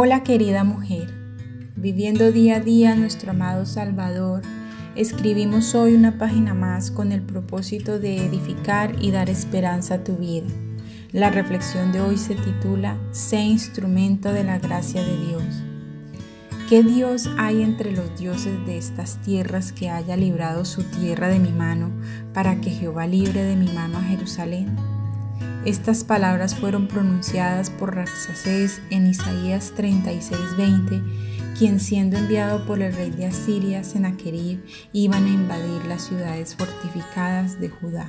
Hola querida mujer, viviendo día a día nuestro amado Salvador, escribimos hoy una página más con el propósito de edificar y dar esperanza a tu vida. La reflexión de hoy se titula Sé instrumento de la gracia de Dios. ¿Qué Dios hay entre los dioses de estas tierras que haya librado su tierra de mi mano para que Jehová libre de mi mano a Jerusalén? Estas palabras fueron pronunciadas por Raxacés en Isaías 36:20, quien siendo enviado por el rey de Asiria, Sennacherib, iban a invadir las ciudades fortificadas de Judá.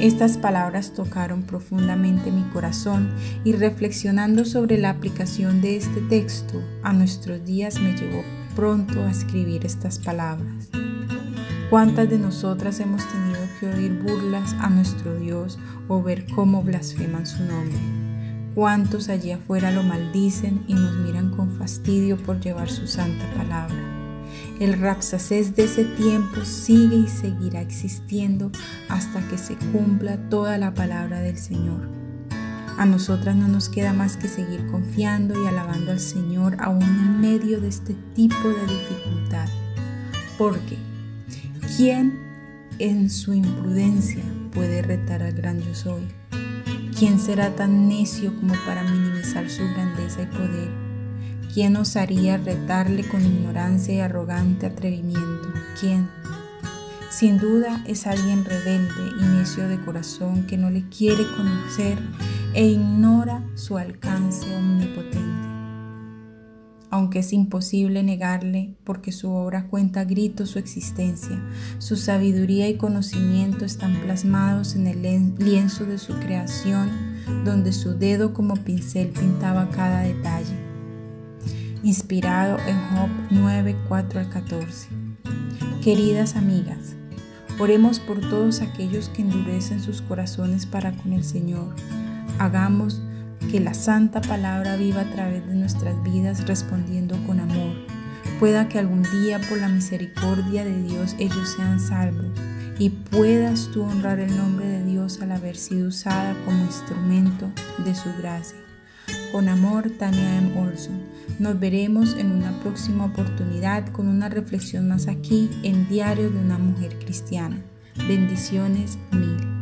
Estas palabras tocaron profundamente mi corazón y reflexionando sobre la aplicación de este texto a nuestros días me llevó pronto a escribir estas palabras. ¿Cuántas de nosotras hemos tenido que oír burlas a nuestro Dios o ver cómo blasfeman su nombre? ¿Cuántos allí afuera lo maldicen y nos miran con fastidio por llevar su santa palabra? El Rapsacés de ese tiempo sigue y seguirá existiendo hasta que se cumpla toda la palabra del Señor. A nosotras no nos queda más que seguir confiando y alabando al Señor aún en medio de este tipo de dificultad. Porque ¿Quién en su imprudencia puede retar al gran yo soy? ¿Quién será tan necio como para minimizar su grandeza y poder? ¿Quién osaría retarle con ignorancia y arrogante atrevimiento? ¿Quién? Sin duda es alguien rebelde y necio de corazón que no le quiere conocer e ignora su alcance omnipotente aunque es imposible negarle porque su obra cuenta grito su existencia. Su sabiduría y conocimiento están plasmados en el lienzo de su creación, donde su dedo como pincel pintaba cada detalle. Inspirado en Job 9, 4 al 14. Queridas amigas, oremos por todos aquellos que endurecen sus corazones para con el Señor. Hagamos que la santa palabra viva a través de nuestras vidas respondiendo con amor. Pueda que algún día por la misericordia de Dios ellos sean salvos y puedas tú honrar el nombre de Dios al haber sido usada como instrumento de su gracia. Con amor, Tania M. Olson. Nos veremos en una próxima oportunidad con una reflexión más aquí en Diario de una Mujer Cristiana. Bendiciones mil.